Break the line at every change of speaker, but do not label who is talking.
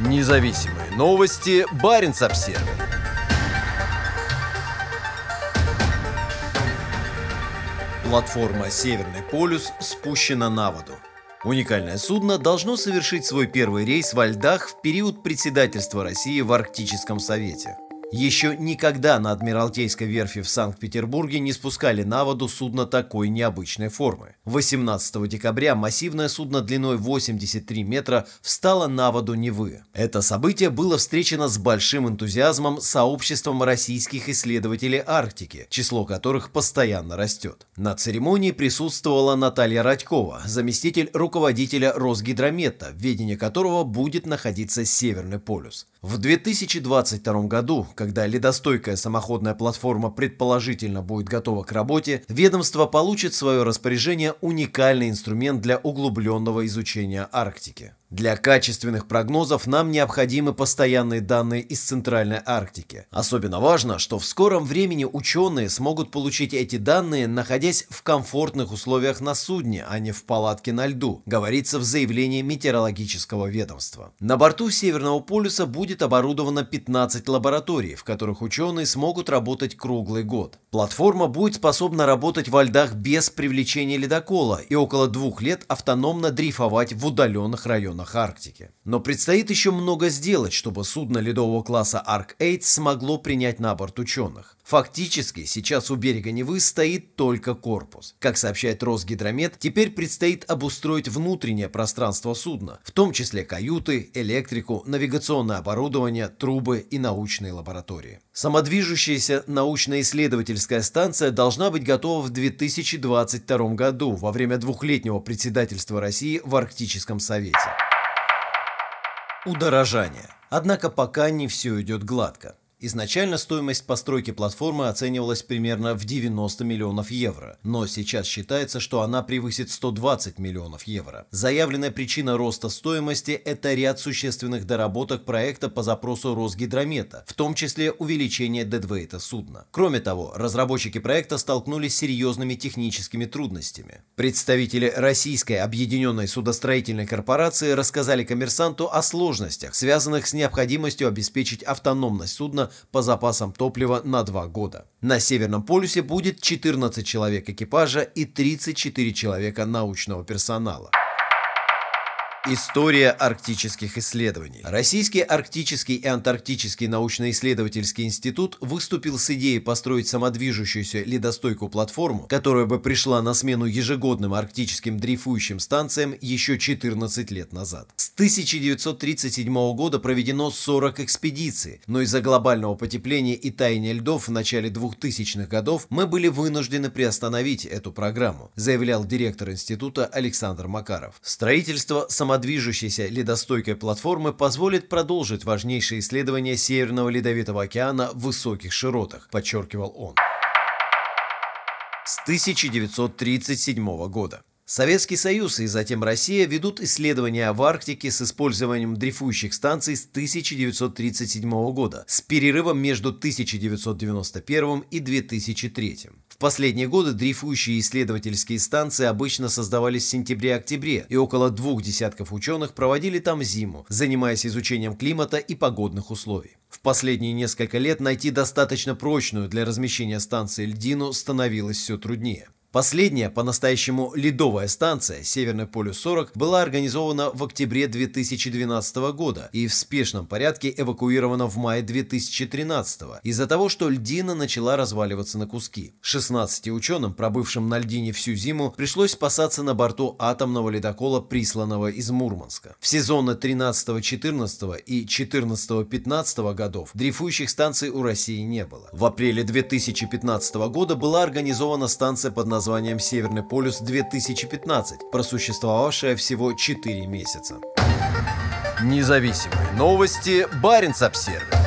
Независимые новости. Барин обсерва Платформа «Северный полюс» спущена на воду. Уникальное судно должно совершить свой первый рейс во льдах в период председательства России в Арктическом Совете. Еще никогда на Адмиралтейской верфи в Санкт-Петербурге не спускали на воду судно такой необычной формы. 18 декабря массивное судно длиной 83 метра встало на воду Невы. Это событие было встречено с большим энтузиазмом сообществом российских исследователей Арктики, число которых постоянно растет. На церемонии присутствовала Наталья Радькова, заместитель руководителя Росгидромета, в ведении которого будет находиться Северный полюс. В 2022 году, когда ледостойкая самоходная платформа предположительно будет готова к работе, ведомство получит в свое распоряжение уникальный инструмент для углубленного изучения Арктики. Для качественных прогнозов нам необходимы постоянные данные из Центральной Арктики. Особенно важно, что в скором времени ученые смогут получить эти данные, находясь в комфортных условиях на судне, а не в палатке на льду, говорится в заявлении метеорологического ведомства. На борту Северного полюса будет оборудовано 15 лабораторий, в которых ученые смогут работать круглый год. Платформа будет способна работать во льдах без привлечения ледокола и около двух лет автономно дрейфовать в удаленных районах районах Арктики. Но предстоит еще много сделать, чтобы судно ледового класса Арк-8 смогло принять на борт ученых. Фактически, сейчас у берега Невы стоит только корпус. Как сообщает Росгидромет, теперь предстоит обустроить внутреннее пространство судна, в том числе каюты, электрику, навигационное оборудование, трубы и научные лаборатории. Самодвижущаяся научно-исследовательская станция должна быть готова в 2022 году во время двухлетнего председательства России в Арктическом Совете. Удорожание. Однако пока не все идет гладко. Изначально стоимость постройки платформы оценивалась примерно в 90 миллионов евро, но сейчас считается, что она превысит 120 миллионов евро. Заявленная причина роста стоимости – это ряд существенных доработок проекта по запросу Росгидромета, в том числе увеличение дедвейта судна. Кроме того, разработчики проекта столкнулись с серьезными техническими трудностями. Представители Российской объединенной судостроительной корпорации рассказали коммерсанту о сложностях, связанных с необходимостью обеспечить автономность судна по запасам топлива на два года. На Северном полюсе будет 14 человек экипажа и 34 человека научного персонала. История арктических исследований. Российский арктический и антарктический научно-исследовательский институт выступил с идеей построить самодвижущуюся ледостойкую платформу, которая бы пришла на смену ежегодным арктическим дрейфующим станциям еще 14 лет назад. С 1937 года проведено 40 экспедиций, но из-за глобального потепления и таяния льдов в начале 2000-х годов мы были вынуждены приостановить эту программу, заявлял директор института Александр Макаров. Строительство самодвижущей самодвижущейся ледостойкой платформы позволит продолжить важнейшие исследования Северного Ледовитого океана в высоких широтах, подчеркивал он. С 1937 года. Советский Союз и затем Россия ведут исследования в Арктике с использованием дрейфующих станций с 1937 года, с перерывом между 1991 и 2003. В последние годы дрейфующие исследовательские станции обычно создавались в сентябре-октябре, и около двух десятков ученых проводили там зиму, занимаясь изучением климата и погодных условий. В последние несколько лет найти достаточно прочную для размещения станции льдину становилось все труднее. Последняя, по-настоящему ледовая станция «Северный полюс-40» была организована в октябре 2012 года и в спешном порядке эвакуирована в мае 2013 из-за того, что льдина начала разваливаться на куски. 16 ученым, пробывшим на льдине всю зиму, пришлось спасаться на борту атомного ледокола, присланного из Мурманска. В сезоны 13-14 и 14-15 годов дрейфующих станций у России не было. В апреле 2015 года была организована станция под названием названием «Северный полюс-2015», просуществовавшая всего 4 месяца. Независимые новости. Барин обсервис